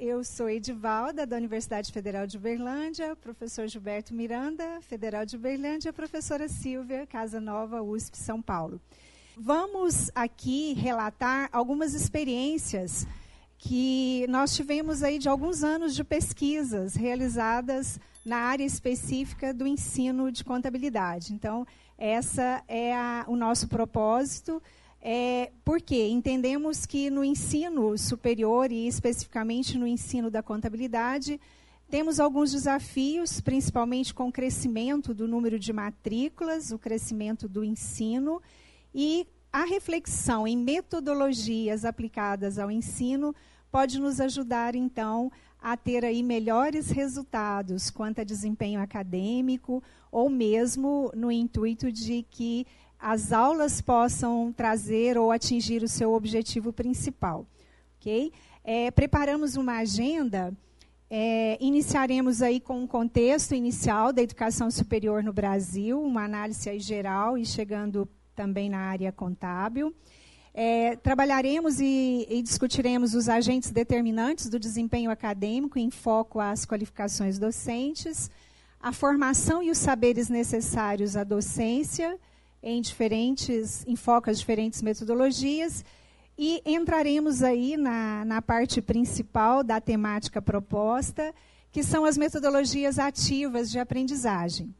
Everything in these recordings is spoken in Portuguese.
eu sou Edivalda, da Universidade Federal de Uberlândia, professor Gilberto Miranda, Federal de Uberlândia, professora Silvia, Casa Nova, USP, São Paulo. Vamos aqui relatar algumas experiências que nós tivemos aí de alguns anos de pesquisas realizadas na área específica do ensino de contabilidade. Então, essa é a, o nosso propósito. É, porque entendemos que no ensino superior e especificamente no ensino da contabilidade, temos alguns desafios, principalmente com o crescimento do número de matrículas, o crescimento do ensino e a reflexão em metodologias aplicadas ao ensino pode nos ajudar, então, a ter aí melhores resultados quanto a desempenho acadêmico ou mesmo no intuito de que as aulas possam trazer ou atingir o seu objetivo principal. ok? É, preparamos uma agenda. É, iniciaremos aí com um contexto inicial da educação superior no Brasil, uma análise geral e chegando também na área contábil. É, trabalharemos e, e, discutiremos os agentes determinantes do desempenho acadêmico em foco às qualificações docentes, a formação e os saberes necessários à docência em diferentes, às diferentes metodologias, e entraremos aí na, na parte principal da temática proposta, que são as metodologias ativas de aprendizagem.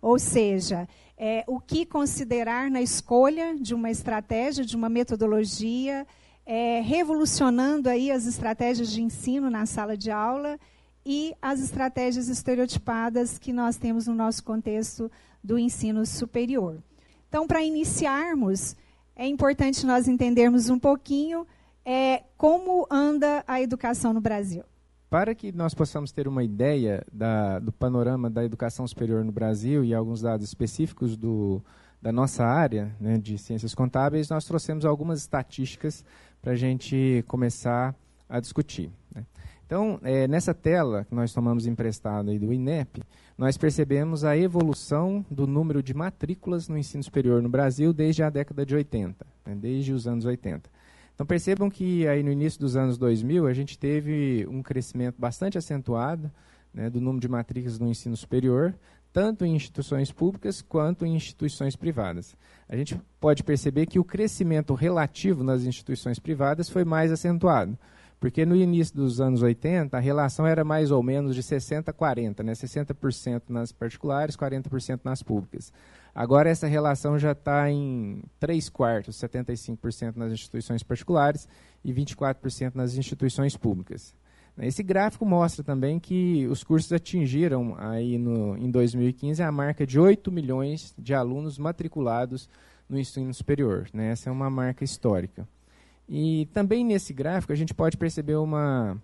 Ou seja, é, o que considerar na escolha de uma estratégia, de uma metodologia, é, revolucionando aí as estratégias de ensino na sala de aula e as estratégias estereotipadas que nós temos no nosso contexto do ensino superior. Então, para iniciarmos, é importante nós entendermos um pouquinho é, como anda a educação no Brasil. Para que nós possamos ter uma ideia da, do panorama da educação superior no Brasil e alguns dados específicos do, da nossa área né, de ciências contábeis, nós trouxemos algumas estatísticas para a gente começar a discutir. Né. Então, é, nessa tela que nós tomamos emprestado aí do INEP, nós percebemos a evolução do número de matrículas no ensino superior no Brasil desde a década de 80, né, desde os anos 80. Então percebam que aí no início dos anos 2000 a gente teve um crescimento bastante acentuado né, do número de matrículas no ensino superior, tanto em instituições públicas quanto em instituições privadas. A gente pode perceber que o crescimento relativo nas instituições privadas foi mais acentuado. Porque no início dos anos 80, a relação era mais ou menos de 60 a 40, né? 60% nas particulares, 40% nas públicas. Agora essa relação já está em 3 quartos, 75% nas instituições particulares e 24% nas instituições públicas. Esse gráfico mostra também que os cursos atingiram aí no, em 2015 a marca de 8 milhões de alunos matriculados no ensino superior. Né? Essa é uma marca histórica. E também nesse gráfico a gente pode perceber uma,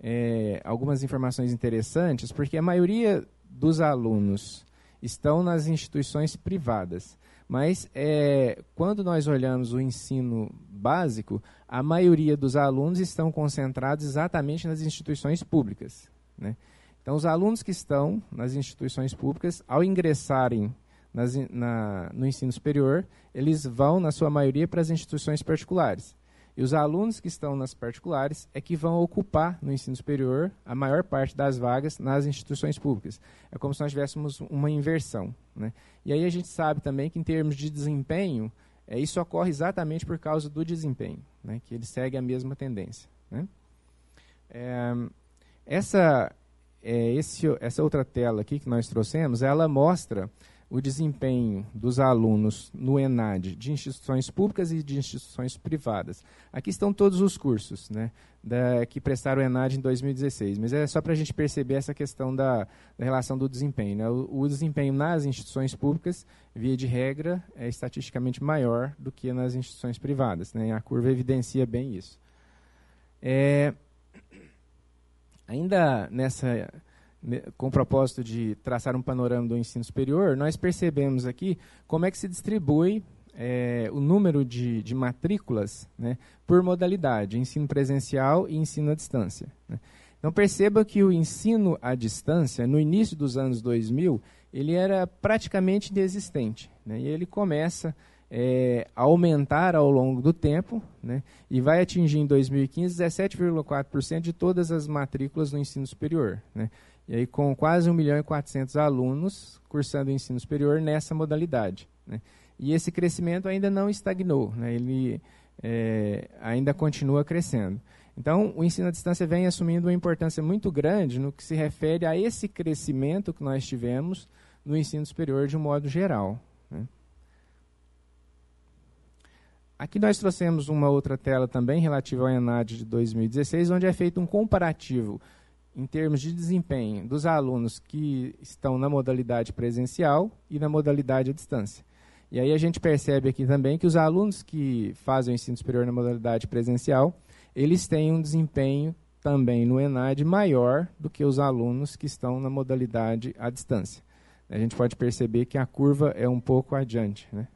é, algumas informações interessantes, porque a maioria dos alunos estão nas instituições privadas. Mas é, quando nós olhamos o ensino básico, a maioria dos alunos estão concentrados exatamente nas instituições públicas. Né? Então, os alunos que estão nas instituições públicas, ao ingressarem nas, na, no ensino superior, eles vão, na sua maioria, para as instituições particulares. E os alunos que estão nas particulares é que vão ocupar no ensino superior a maior parte das vagas nas instituições públicas. É como se nós tivéssemos uma inversão. Né? E aí a gente sabe também que, em termos de desempenho, é, isso ocorre exatamente por causa do desempenho, né? que ele segue a mesma tendência. Né? É, essa, é, esse, essa outra tela aqui que nós trouxemos, ela mostra o desempenho dos alunos no ENAD de instituições públicas e de instituições privadas. Aqui estão todos os cursos né, da, que prestaram o ENAD em 2016, mas é só para a gente perceber essa questão da, da relação do desempenho. Né? O, o, desempenho nas instituições públicas, via de regra, é estatisticamente maior do que nas instituições privadas. Né? A curva evidencia bem isso. É, ainda nessa com o propósito de traçar um panorama do ensino superior, nós percebemos aqui como é que se distribui é, o número de, de matrículas né, por modalidade, ensino presencial e ensino à distância. Né. Então perceba que o ensino à distância, no início dos anos 2000, ele era praticamente inexistente. Né, e ele começa é, aumentar ao longo do tempo né, e vai atingir em 2015 17,4% de todas as matrículas no ensino superior. E aí com quase 1 milhão e 400 alunos cursando o ensino superior nessa modalidade. Né. E esse crescimento ainda não estagnou, né, ele é, ainda continua crescendo. Então, o ensino à distância vem assumindo uma importância muito grande no que se refere a esse crescimento que nós tivemos no ensino superior de um modo geral. Né. Aqui nós trouxemos uma outra tela também relativa ao ENAD de 2016, onde é feito um comparativo em termos de desempenho dos alunos que estão na modalidade presencial e na modalidade à distância. E aí a gente percebe aqui também que os alunos que fazem o ensino superior na modalidade presencial, eles têm um desempenho também no ENAD maior do que os alunos que estão na modalidade à distância. A gente pode perceber que a curva é um pouco adiante. Né?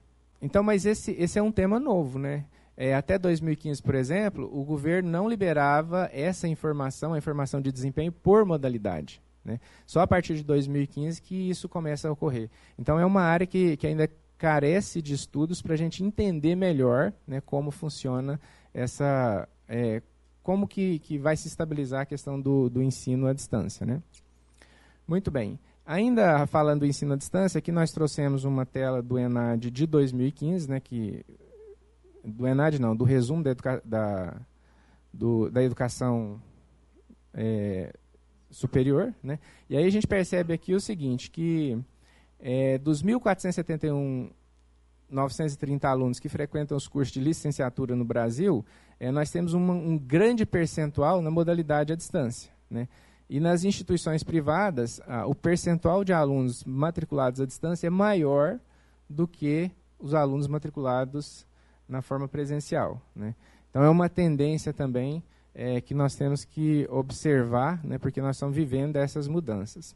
Então, mas esse, esse é um tema novo, né? É, até 2015, por exemplo, o governo não liberava essa informação, a informação de desempenho, por modalidade. Né? Só a partir de 2015 que isso começa a ocorrer. Então, é uma área que, que ainda carece de estudos para a gente entender melhor né, como funciona essa. É, como que, que vai se estabilizar a questão do, do ensino à distância. Né? Muito bem. Ainda falando do ensino à distância, aqui nós trouxemos uma tela do ENAD de 2015, né, que, do ENAD não, do resumo da, educa, da, do, da educação é, superior. Né, e aí a gente percebe aqui o seguinte, que é, dos 1.471 930 alunos que frequentam os cursos de licenciatura no Brasil, é, nós temos uma, um grande percentual na modalidade à distância. Né? E nas instituições privadas, o percentual de alunos matriculados à distância é maior do que os alunos matriculados na forma presencial. Né? Então, é uma tendência também é, que nós temos que observar, né, porque nós estamos vivendo essas mudanças.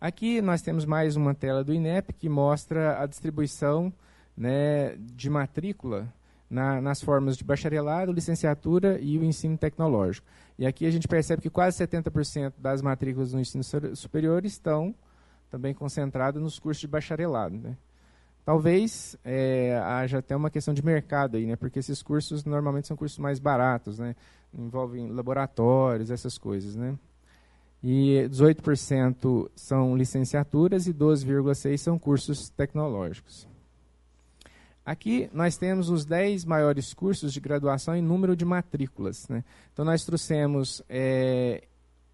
Aqui nós temos mais uma tela do INEP que mostra a distribuição né, de matrícula na, nas formas de bacharelado, licenciatura e o ensino tecnológico. E aqui a gente percebe que quase 70% das matrículas no ensino superior estão também concentradas nos cursos de bacharelado. Né? Talvez é, haja até uma questão de mercado aí, né? porque esses cursos normalmente são cursos mais baratos, né? envolvem laboratórios, essas coisas. Né? E 18% são licenciaturas e 12,6% são cursos tecnológicos. Aqui nós temos os 10 maiores cursos de graduação em número de matrículas. Né? Então nós trouxemos é,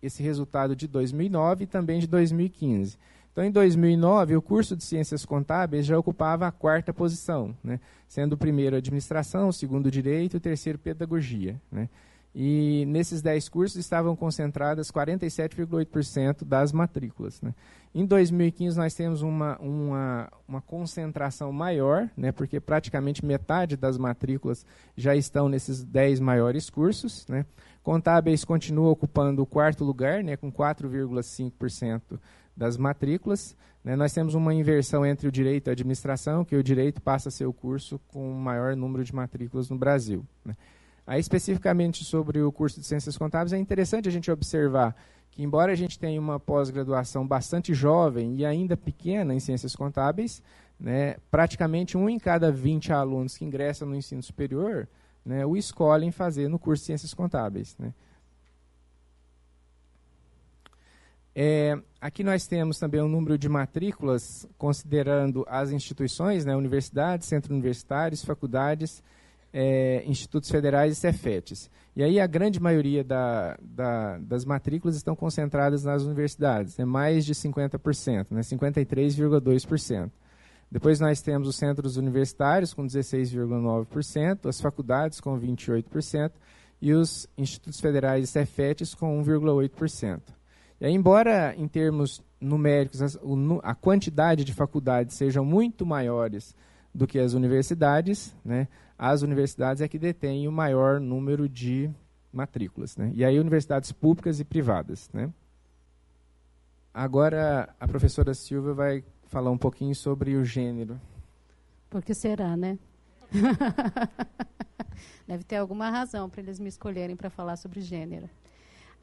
esse resultado de 2009 e também de 2015. Então, em 2009, o curso de Ciências Contábeis já ocupava a quarta posição, né? sendo o primeiro Administração, o segundo Direito e o terceiro Pedagogia. Né? E nesses 10 cursos estavam concentradas 47,8% das matrículas. Né? Em 2015, nós temos uma, uma, uma concentração maior, né, porque praticamente metade das matrículas já estão nesses 10 maiores cursos. Né? Contábeis continua ocupando o quarto lugar, né, com 4,5% das matrículas. Né? Nós temos uma inversão entre o direito e a administração, que o direito passa a ser o curso com o maior número de matrículas no Brasil. Né? Aí, especificamente sobre o curso de Ciências Contábeis, é interessante a gente observar que, embora a gente tenha uma pós-graduação bastante jovem e ainda pequena em Ciências Contábeis, né, praticamente um em cada 20 alunos que ingressam no ensino superior né, o escolhem fazer no curso de Ciências Contábeis. Né. É, aqui nós temos também o um número de matrículas, considerando as instituições, né, universidades, centros universitários, faculdades é, institutos federais e cefetes. E aí a grande maioria da, da, das matrículas estão concentradas nas universidades, né, mais de 50%, né, 53,2%. Depois nós temos os centros universitários com 16,9%, as faculdades com 28% e os institutos federais e cefetes com 1,8%. Aí, embora em termos numéricos a quantidade de faculdades sejam muito maiores do que as universidades, né, as universidades é que detêm o maior número de matrículas. Né? E aí universidades públicas e privadas. Né? Agora a professora Silva vai falar um pouquinho sobre o gênero. Por que será, né? Deve ter alguma razão para eles me escolherem para falar sobre gênero.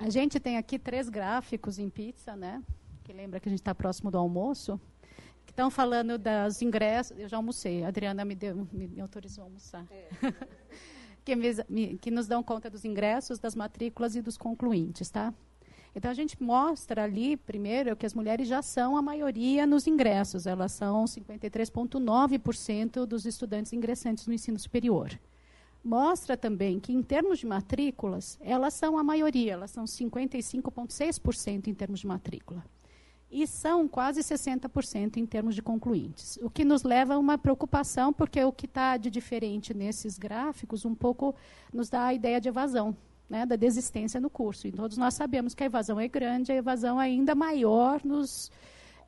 A gente tem aqui três gráficos em pizza, né? Que lembra que a gente está próximo do almoço estão falando dos ingressos. Eu já almocei, a Adriana me, deu, me, me autorizou a almoçar. É. que, me, que nos dão conta dos ingressos, das matrículas e dos concluintes, tá? Então a gente mostra ali, primeiro, que as mulheres já são a maioria nos ingressos, elas são 53,9% dos estudantes ingressantes no ensino superior. Mostra também que, em termos de matrículas, elas são a maioria, elas são 55,6% em termos de matrícula. E são quase 60% em termos de concluintes. O que nos leva a uma preocupação, porque o que está de diferente nesses gráficos um pouco nos dá a ideia de evasão né, da desistência no curso. E todos nós sabemos que a evasão é grande, a evasão é ainda maior nos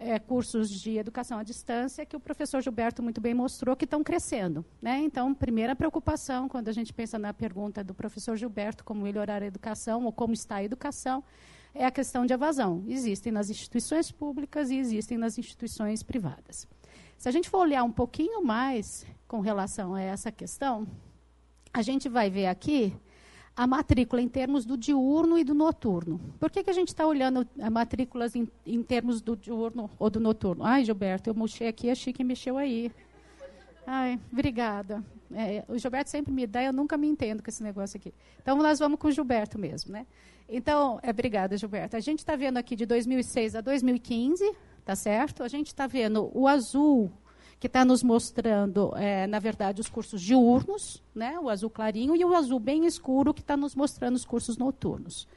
é, cursos de educação à distância, que o professor Gilberto muito bem mostrou que estão crescendo. Né? Então, primeira preocupação, quando a gente pensa na pergunta do professor Gilberto, como melhorar a educação ou como está a educação, é a questão de evasão. Existem nas instituições públicas e existem nas instituições privadas. Se a gente for olhar um pouquinho mais com relação a essa questão, a gente vai ver aqui a matrícula em termos do diurno e do noturno. Por que, que a gente está olhando a matrículas em, em, termos do diurno ou do noturno? Ai, Gilberto, eu mexi aqui, achei que mexeu aí. Ai, obrigada. É, o Gilberto sempre me dá, eu nunca me entendo com esse negócio aqui. Então, nós vamos com o Gilberto mesmo, né? Então, é, obrigada, Gilberto. A gente está vendo aqui de 2006 a 2015, tá certo? A gente está vendo o azul que está nos mostrando, é, na verdade, os cursos diurnos, né, o azul clarinho, e o azul bem escuro, que está nos mostrando os cursos noturnos.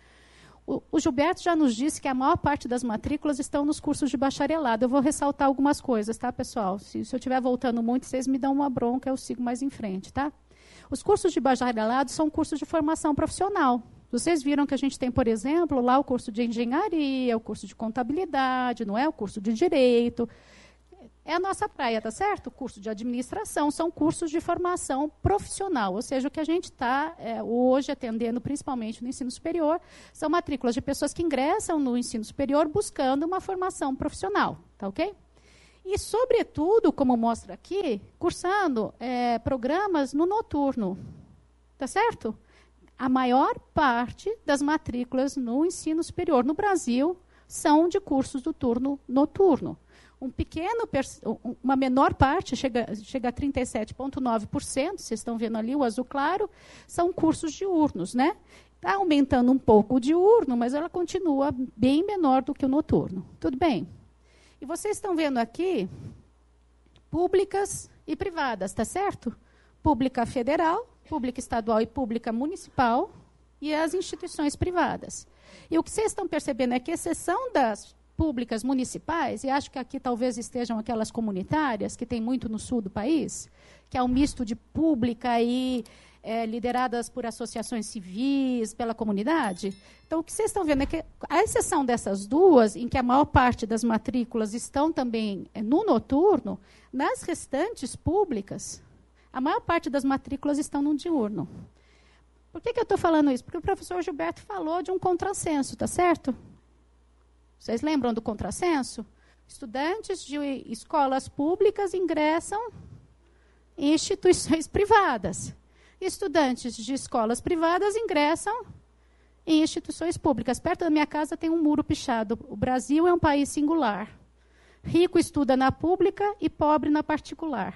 O, o, Gilberto já nos disse que a maior parte das matrículas estão nos cursos de bacharelado. Eu vou ressaltar algumas coisas, tá, pessoal? Se, se eu estiver voltando muito, vocês me dão uma bronca, eu sigo mais em frente, tá? Os cursos de bacharelado são cursos de formação profissional. Vocês viram que a gente tem, por exemplo, lá o curso de engenharia, o curso de contabilidade, não é? O curso de direito é a nossa praia, tá certo? Curso de administração são cursos de formação profissional, ou seja, o que a gente está é, hoje atendendo, principalmente no ensino superior, são matrículas de pessoas que ingressam no ensino superior buscando uma formação profissional, tá ok? E, sobretudo, como mostra aqui, cursando é, programas no noturno, tá certo? A maior parte das matrículas no ensino superior no Brasil são de cursos do turno noturno um pequeno, uma menor parte, chega, chega a 37,9%, vocês estão vendo ali o azul claro, são cursos diurnos. Né? Está aumentando um pouco o diurno, mas ela continua bem menor do que o noturno. Tudo bem? E vocês estão vendo aqui públicas e privadas, tá certo? Pública federal, pública estadual e pública municipal e as instituições privadas. E o que vocês estão percebendo é que, exceção das públicas municipais, e acho que aqui talvez estejam aquelas comunitárias, que tem muito no sul do país, que é um misto de pública e é, lideradas por associações civis, pela comunidade. Então, o que vocês estão vendo é que, a exceção dessas duas, em que a maior parte das matrículas estão também é, no noturno, nas restantes públicas, a maior parte das matrículas estão no diurno. Por que, que eu estou falando isso? Porque o professor Gilberto falou de um contrassenso, tá certo? Vocês lembram do contrassenso? Estudantes de escolas públicas ingressam em instituições privadas. Estudantes de escolas privadas ingressam em instituições públicas. Perto da minha casa tem um muro pichado. O Brasil é um país singular. Rico estuda na pública e pobre na particular.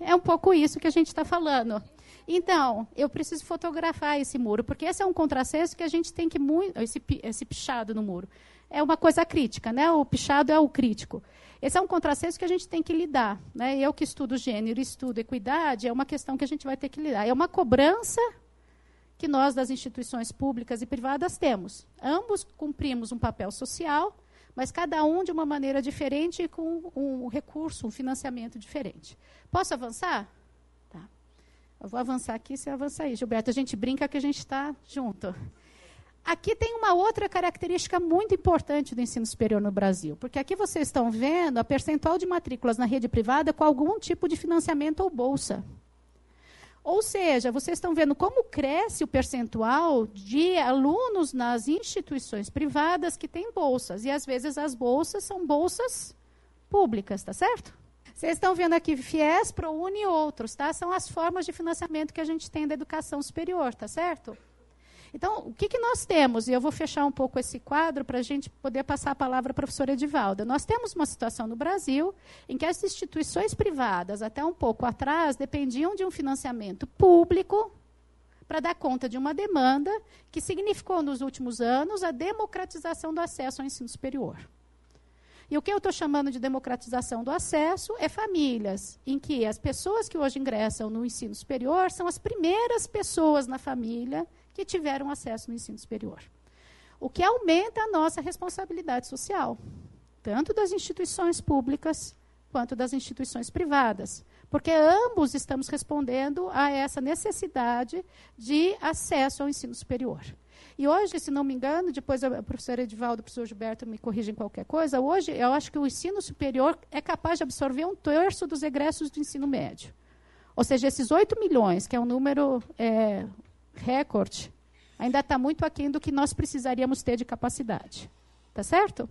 É um pouco isso que a gente está falando. Então, eu preciso fotografar esse muro, porque esse é um contrassenso que a gente tem que muito. Esse, esse pichado no muro é uma coisa crítica, né? O pichado é o crítico. Esse é um contrassenso que a gente tem que lidar. Né? Eu que estudo gênero, estudo equidade, é uma questão que a gente vai ter que lidar. É uma cobrança que nós, das instituições públicas e privadas, temos. Ambos cumprimos um papel social, mas cada um de uma maneira diferente e com um recurso, um financiamento diferente. Posso avançar? Eu vou avançar aqui, você avança aí. Gilberto, a gente brinca que a gente está junto. Aqui tem uma outra característica muito importante do ensino superior no Brasil, porque aqui vocês estão vendo a percentual de matrículas na rede privada com algum tipo de financiamento ou bolsa. Ou seja, vocês estão vendo como cresce o percentual de alunos nas instituições privadas que têm bolsas. E às vezes as bolsas são bolsas públicas, tá certo? Vocês estão vendo aqui FIES, ProUni e outros, tá? São as formas de financiamento que a gente tem da educação superior, tá certo? Então, o que, que nós temos? E eu vou fechar um pouco esse quadro para a gente poder passar a palavra à professora Edivalda. Nós temos uma situação no Brasil em que as instituições privadas, até um pouco atrás, dependiam de um financiamento público para dar conta de uma demanda que significou, nos últimos anos, a democratização do acesso ao ensino superior. E o que eu estou chamando de democratização do acesso é famílias, em que as pessoas que hoje ingressam no ensino superior são as primeiras pessoas na família que tiveram acesso no ensino superior. O que aumenta a nossa responsabilidade social, tanto das instituições públicas quanto das instituições privadas, porque ambos estamos respondendo a essa necessidade de acesso ao ensino superior. E hoje, se não me engano, depois a professora Edivaldo, o professor Gilberto me corrigem qualquer coisa, hoje eu acho que o ensino superior é capaz de absorver um terço dos egressos do ensino médio. Ou seja, esses 8 milhões, que é um número é, recorde, ainda está muito aquém do que nós precisaríamos ter de capacidade. Tá certo?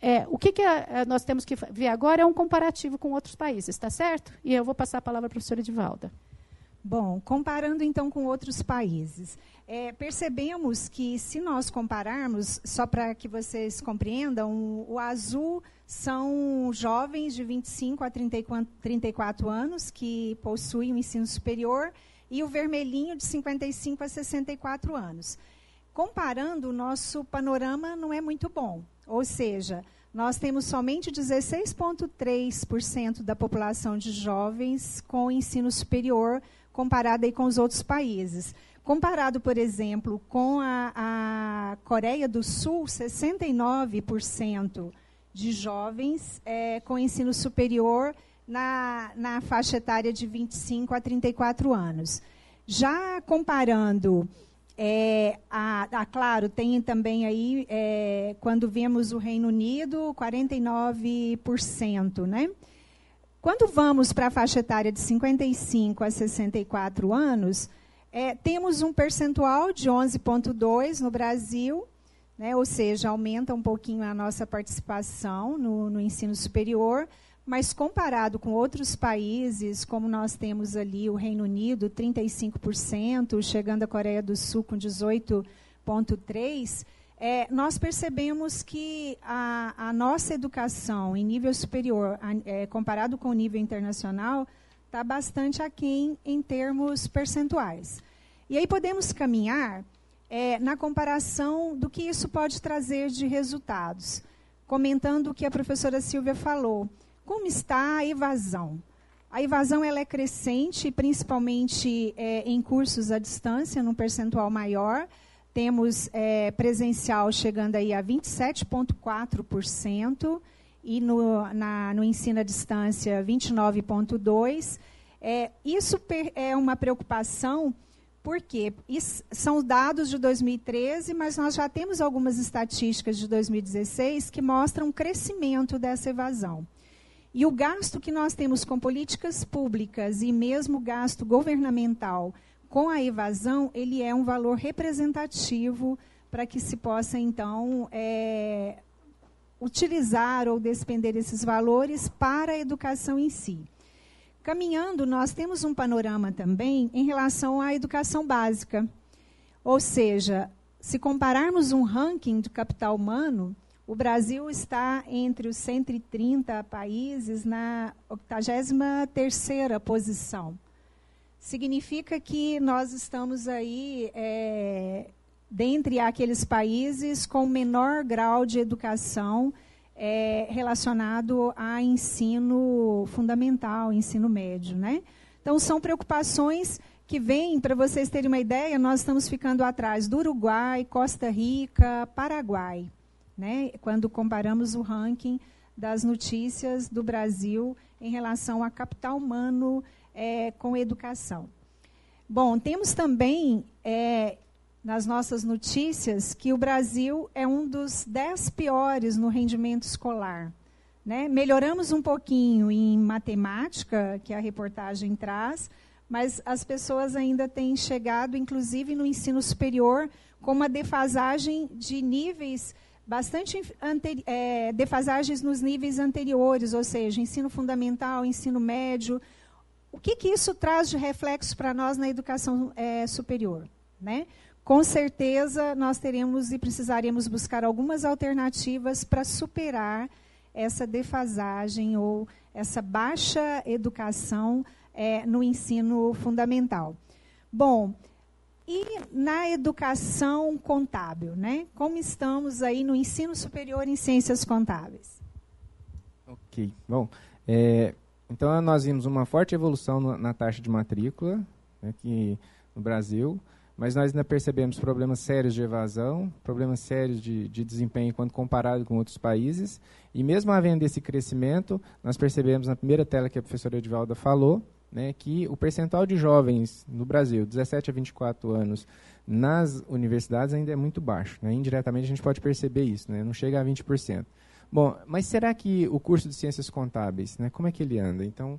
É, o que, que a, a, nós temos que ver agora é um comparativo com outros países, está certo? E eu vou passar a palavra à professora Edivalda. Bom, comparando então com outros países, é, percebemos que se nós compararmos, só para que vocês compreendam, o azul são jovens de 25 a 34, 34 anos que possuem o ensino superior e o vermelhinho de 55 a 64 anos. Comparando, o nosso panorama não é muito bom. Ou seja, nós temos somente 16,3% da população de jovens com ensino superior, comparado aí com os outros países. Comparado, por exemplo, com a, a Coreia do Sul, 69% de jovens é, com ensino superior na, na faixa etária de 25 a 34 anos. Já comparando, é, a, a, claro, tem também aí, é, quando vemos o Reino Unido, 49%, né? Quando vamos para a faixa etária de 55 a 64 anos, é, temos um percentual de 11,2 no Brasil, né, ou seja, aumenta um pouquinho a nossa participação no, no ensino superior, mas comparado com outros países, como nós temos ali o Reino Unido, 35%, chegando a Coreia do Sul com 18,3%, é, nós percebemos que a, a, nossa educação em nível superior, a, é, comparado com o nível internacional, está bastante aquém em termos percentuais. E aí podemos caminhar é, na comparação do que isso pode trazer de resultados, comentando o que a professora Silvia falou. Como está a evasão? A evasão ela é crescente, principalmente é, em cursos à distância, num percentual maior. Temos é, presencial chegando aí a 27,4% e no, na, no ensino à distância 29,2%. É, isso é uma preocupação porque isso são dados de 2013, mas nós já temos algumas estatísticas de 2016 que mostram um crescimento dessa evasão. E o gasto que nós temos com políticas públicas e mesmo gasto governamental com a evasão, ele é um valor representativo para que se possa, então, é, utilizar ou despender esses valores para a educação em si. Caminhando, nós temos um panorama também em relação à educação básica. Ou seja, se compararmos um ranking de capital humano, o Brasil está entre os 130 países na 83ª posição. Significa que nós estamos aí é, dentre aqueles países com menor grau de educação é, relacionado a ensino fundamental, ensino médio. Né? Então, são preocupações que vêm, para vocês terem uma ideia, nós estamos ficando atrás do Uruguai, Costa Rica, Paraguai, né? quando comparamos o ranking das notícias do Brasil em relação a capital humano é, com educação. Bom, temos também é, nas nossas notícias que o Brasil é um dos dez piores no rendimento escolar. Né? Melhoramos um pouquinho em matemática, que a reportagem traz, mas as pessoas ainda têm chegado, inclusive no ensino superior, com uma defasagem de níveis bastante é, defasagens nos níveis anteriores, ou seja, ensino fundamental, ensino médio. O que, que isso traz de reflexo para nós na educação é, superior? Né? Com certeza nós teríamos e precisaríamos buscar algumas alternativas para superar essa defasagem ou essa baixa educação é, no ensino fundamental. Bom, e na educação contábil, né? Como estamos aí no ensino superior em ciências contábeis? Ok, bom, é, então nós vimos uma forte evolução na taxa de matrícula né, aqui no Brasil, mas nós ainda percebemos problemas sérios de evasão, problemas sérios de, de desempenho quando comparado com outros países, e mesmo havendo esse crescimento, nós percebemos na primeira tela que a professora Edvalda falou, né, que o percentual de jovens no Brasil, 17 a 24 anos, nas universidades ainda é muito baixo. Né? Indiretamente a gente pode perceber isso, né? não chega a 20%. Bom, mas será que o curso de Ciências Contábeis, né, como é que ele anda? Então,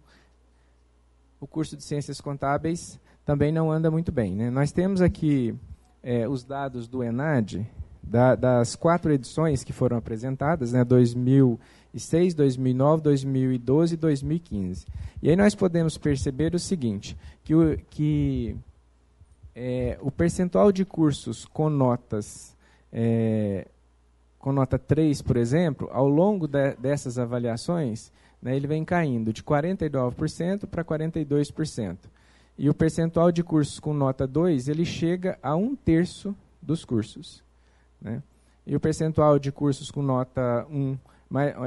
o curso de Ciências Contábeis também não anda muito bem. Né? Nós temos aqui é, os dados do ENAD, da, das quatro edições que foram apresentadas, né, 2006, 2009, 2012 e 2015. E aí nós podemos perceber o seguinte, que o, que, é, o percentual de cursos com notas é, com nota 3, por exemplo, ao longo de, dessas avaliações, né, ele vem caindo de 49% para 42%. E o percentual de cursos com nota 2, ele chega a um terço dos cursos. Né? E o percentual de cursos com nota 1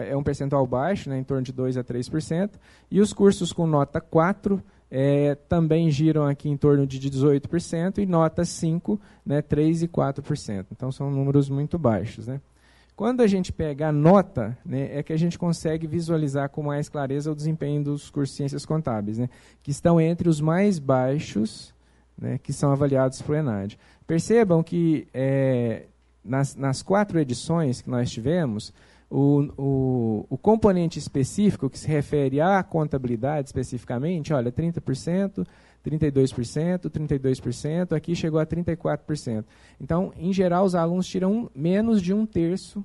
é um percentual baixo, né, em torno de 2 a 3%, e os cursos com nota 4 é, também giram aqui em torno de 18%, e nota 5, né, 3 e 4%. Então são números muito baixos. Né? Quando a gente pega a nota, né, é que a gente consegue visualizar com mais clareza o desempenho dos cursos de ciências contábeis, né, que estão entre os mais baixos né, que são avaliados para o ENAD. Percebam que é, nas, nas quatro edições que nós tivemos, o, o, o, componente específico que se refere à contabilidade especificamente, olha, 30%, 32%, 32%, aqui chegou a 34%. Então, em geral, os alunos tiram menos de um terço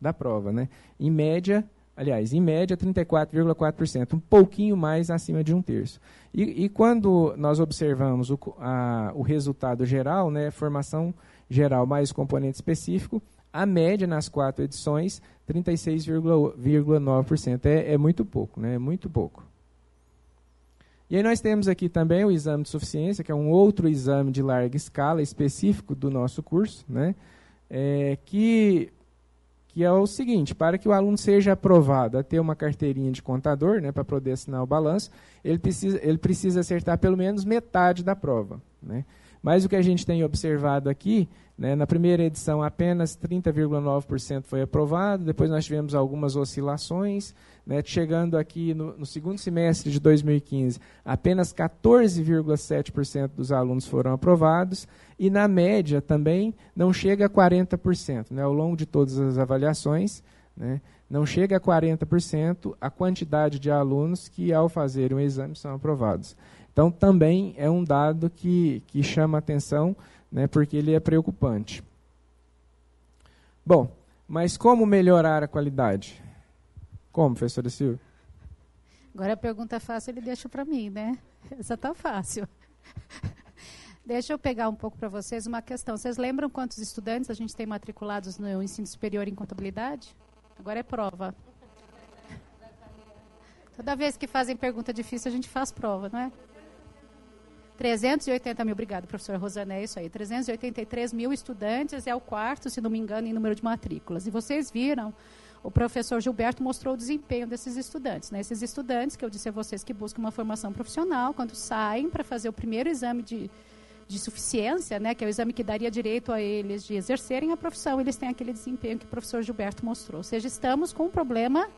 da prova. Né? Em média, aliás, em média, 34,4%, um pouquinho mais acima de um terço. E, e quando nós observamos o, a, o resultado geral, né, formação geral mais componente específico, a média nas quatro edições, 36,9%. É, é muito pouco, né? É muito pouco. E aí nós temos aqui também o exame de suficiência, que é um outro exame de larga escala específico do nosso curso, né? É, que, que é o seguinte, para que o aluno seja aprovado a ter uma carteirinha de contador, né, para poder assinar o balanço, ele precisa, ele precisa acertar pelo menos metade da prova. Né? Mas o que a gente tem observado aqui, né, na primeira edição apenas 30,9% foi aprovado, depois nós tivemos algumas oscilações, né, chegando aqui no, no, segundo semestre de 2015, apenas 14,7% dos alunos foram aprovados, e na média também não chega a 40%, né, ao longo de todas as avaliações, né, não chega a 40% a quantidade de alunos que, ao fazerem o exame, são aprovados. Então, também é um dado que, que chama atenção, né, porque ele é preocupante. Bom, mas como melhorar a qualidade? Como, professora Silvia? Agora a pergunta fácil ele deixa para mim, né? Essa tá fácil. Deixa eu pegar um pouco para vocês uma questão. Vocês lembram quantos estudantes a gente tem matriculados no ensino superior em contabilidade? Agora é prova. Toda vez que fazem pergunta difícil, a gente faz prova, não é? 380 mil, obrigado, professor Rosané, é isso aí. 383 mil estudantes, é o quarto, se não me engano, em número de matrículas. E vocês viram, o professor Gilberto mostrou o desempenho desses estudantes. Né? Esses estudantes, que eu disse a vocês que buscam uma formação profissional, quando saem para fazer o primeiro exame de, de suficiência, né, que é o exame que daria direito a eles de exercerem a profissão, eles têm aquele desempenho que o professor Gilberto mostrou. Ou seja, estamos com um problema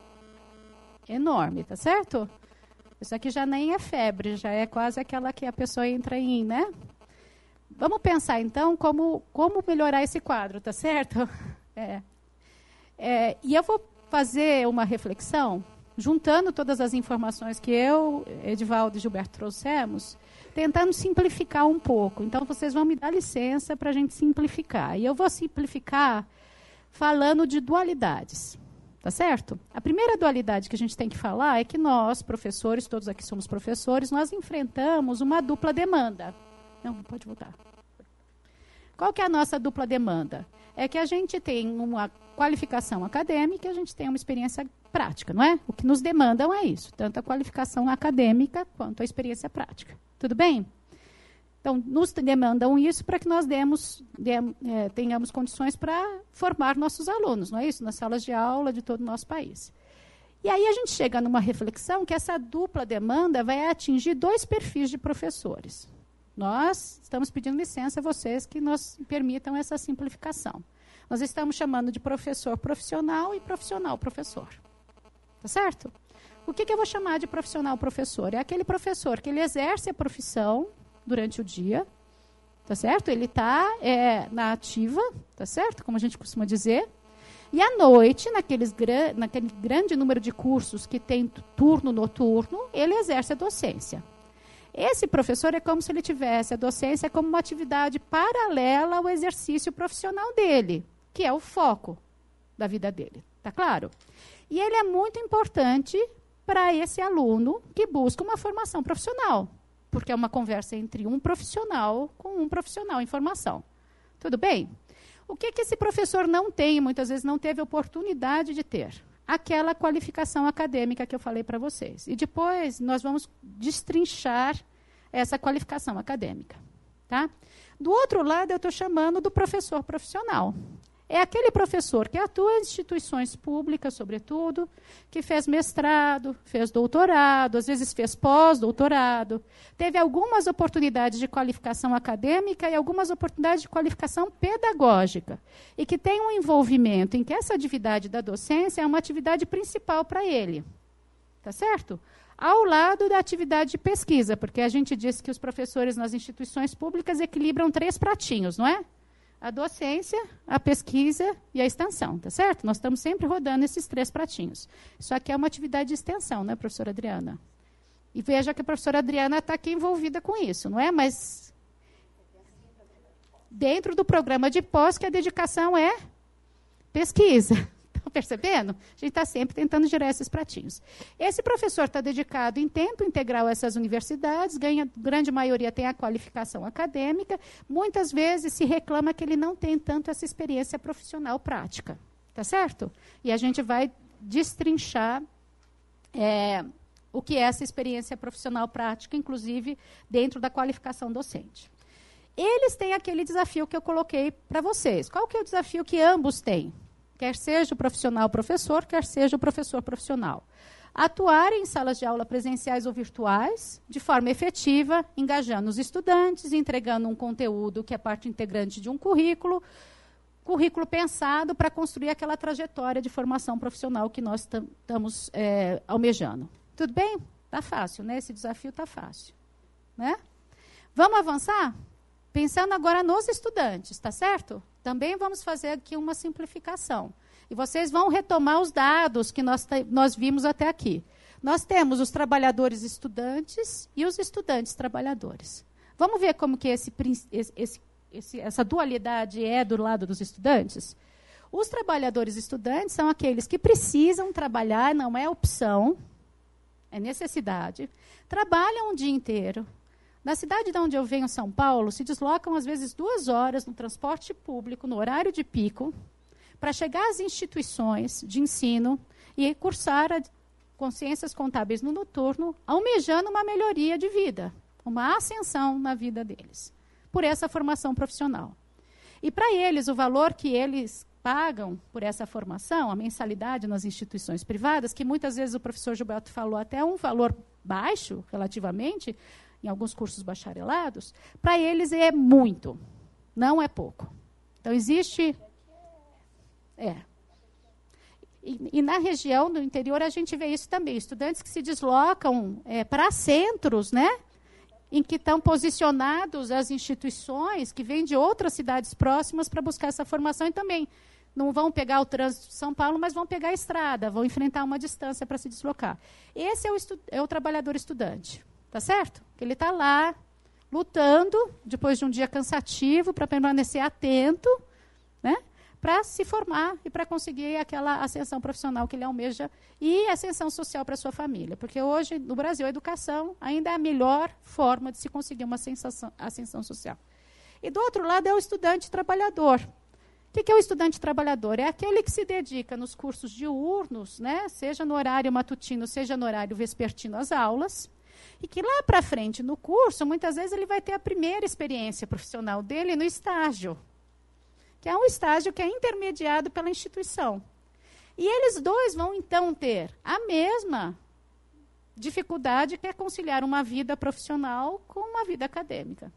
enorme, tá certo? Isso aqui já nem é febre, já é quase aquela que a pessoa entra em, né? Vamos pensar então como, como melhorar esse quadro, tá certo? É. É, e eu vou fazer uma reflexão, juntando todas as informações que eu, Edivaldo e Gilberto trouxemos, tentando simplificar um pouco. Então, vocês vão me dar licença para a gente simplificar. E eu vou simplificar falando de dualidades. Tá certo? A primeira dualidade que a gente tem que falar é que nós, professores, todos aqui somos professores, nós enfrentamos uma dupla demanda. Não, pode voltar. Qual que é a nossa dupla demanda? É que a gente tem uma qualificação acadêmica e a gente tem uma experiência prática, não é? O que nos demandam é isso, tanto a qualificação acadêmica quanto a experiência prática. Tudo bem? Então, nos demandam isso para que nós demos, é, tenhamos condições para formar nossos alunos, não é isso? Nas salas de aula de todo o nosso país. E aí a gente chega numa reflexão que essa dupla demanda vai atingir dois perfis de professores. Nós estamos pedindo licença a vocês que nos permitam essa simplificação. Nós estamos chamando de professor profissional e profissional professor. Tá certo? O que, que eu vou chamar de profissional professor? É aquele professor que ele exerce a profissão durante o dia, tá certo? Ele está é, na ativa, tá certo? Como a gente costuma dizer. E à noite, naqueles gra naquele grande número de cursos que tem turno noturno, ele exerce a docência. Esse professor é como se ele tivesse a docência como uma atividade paralela ao exercício profissional dele, que é o foco da vida dele. Tá claro? E ele é muito importante para esse aluno que busca uma formação profissional porque é uma conversa entre um profissional com um profissional em formação. Tudo bem? O que, que esse professor não tem, muitas vezes não teve oportunidade de ter? Aquela qualificação acadêmica que eu falei para vocês. E depois nós vamos destrinchar essa qualificação acadêmica. Tá? Do outro lado, eu estou chamando do professor profissional. É aquele professor que atua em instituições públicas, sobretudo, que fez mestrado, fez doutorado, às vezes fez pós-doutorado, teve algumas oportunidades de qualificação acadêmica e algumas oportunidades de qualificação pedagógica, e que tem um envolvimento em que essa atividade da docência é uma atividade principal para ele. Tá certo? Ao lado da atividade de pesquisa, porque a gente disse que os professores nas instituições públicas equilibram três pratinhos, não é? A docência, a pesquisa e a extensão, tá certo? Nós estamos sempre rodando esses três pratinhos. Isso aqui é uma atividade de extensão, né, professora Adriana? E veja que a professora Adriana está aqui envolvida com isso, não é? Mas dentro do programa de pós, que a dedicação é pesquisa. Estão percebendo? A gente está sempre tentando girar esses pratinhos. Esse professor está dedicado em tempo integral a essas universidades, ganha, grande maioria tem a qualificação acadêmica, muitas vezes se reclama que ele não tem tanto essa experiência profissional prática. Tá certo? E a gente vai destrinchar é, o que é essa experiência profissional prática, inclusive dentro da qualificação docente. Eles têm aquele desafio que eu coloquei para vocês. Qual que é o desafio que ambos têm? Quer seja o profissional professor, quer seja o professor profissional. Atuar em salas de aula presenciais ou virtuais, de forma efetiva, engajando os estudantes, entregando um conteúdo que é parte integrante de um currículo, currículo pensado para construir aquela trajetória de formação profissional que nós estamos é, almejando. Tudo bem? Está fácil, né? Esse desafio está fácil. Né? Vamos avançar? Pensando agora nos estudantes, está certo? Também vamos fazer aqui uma simplificação. E vocês vão retomar os dados que nós, nós vimos até aqui. Nós temos os trabalhadores estudantes e os estudantes trabalhadores. Vamos ver como que esse, esse, esse, essa dualidade é do lado dos estudantes? Os trabalhadores estudantes são aqueles que precisam trabalhar, não é opção, é necessidade. Trabalham o dia inteiro, na cidade de onde eu venho, São Paulo, se deslocam às vezes duas horas no transporte público, no horário de pico, para chegar às instituições de ensino e cursar a consciências contábeis no noturno, almejando uma melhoria de vida, uma ascensão na vida deles, por essa formação profissional. E para eles, o valor que eles pagam por essa formação, a mensalidade nas instituições privadas, que muitas vezes o professor Gilberto falou até um valor baixo relativamente, em alguns cursos bacharelados, para eles é muito, não é pouco. Então, existe. É. E, e, na região do interior a gente vê isso também. Estudantes que se deslocam é, para centros, né? Em que estão posicionados as instituições que vêm de outras cidades próximas para buscar essa formação e também não vão pegar o trânsito de São Paulo, mas vão pegar a estrada, vão enfrentar uma distância para se deslocar. Esse é o, é o trabalhador estudante. Tá certo? Que ele está lá lutando depois de um dia cansativo para permanecer atento, né? Para se formar e para conseguir aquela ascensão profissional que ele almeja e ascensão social para sua família, porque hoje no Brasil a educação ainda é a melhor forma de se conseguir uma ascensão, ascensão social. E do outro lado é o estudante trabalhador. O que, que é o estudante trabalhador? É aquele que se dedica nos cursos diurnos, né, seja no horário matutino, seja no horário vespertino às aulas, e que lá para frente no curso, muitas vezes ele vai ter a primeira experiência profissional dele no estágio, que é um estágio que é intermediado pela instituição. E eles dois vão então ter a mesma dificuldade que é conciliar uma vida profissional com uma vida acadêmica.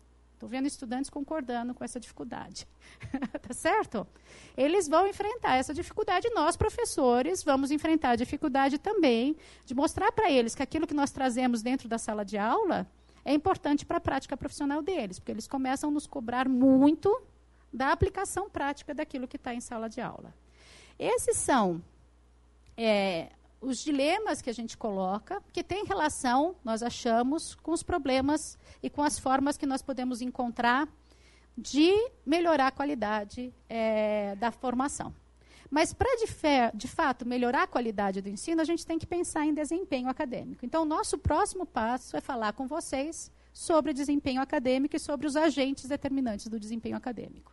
Estou vendo estudantes concordando com essa dificuldade. tá certo? Eles vão enfrentar essa dificuldade. Nós, professores, vamos enfrentar a dificuldade também de mostrar para eles que aquilo que nós trazemos dentro da sala de aula é importante para a prática profissional deles, porque eles começam a nos cobrar muito da aplicação prática daquilo que está em sala de aula. Esses são é, os dilemas que a gente coloca, que tem relação, nós achamos, com os problemas e com as formas que nós podemos encontrar de melhorar a qualidade é, da formação. Mas para, de, de, fato, melhorar a qualidade do ensino, a gente tem que pensar em desempenho acadêmico. Então, o nosso próximo passo é falar com vocês sobre desempenho acadêmico e sobre os agentes determinantes do desempenho acadêmico.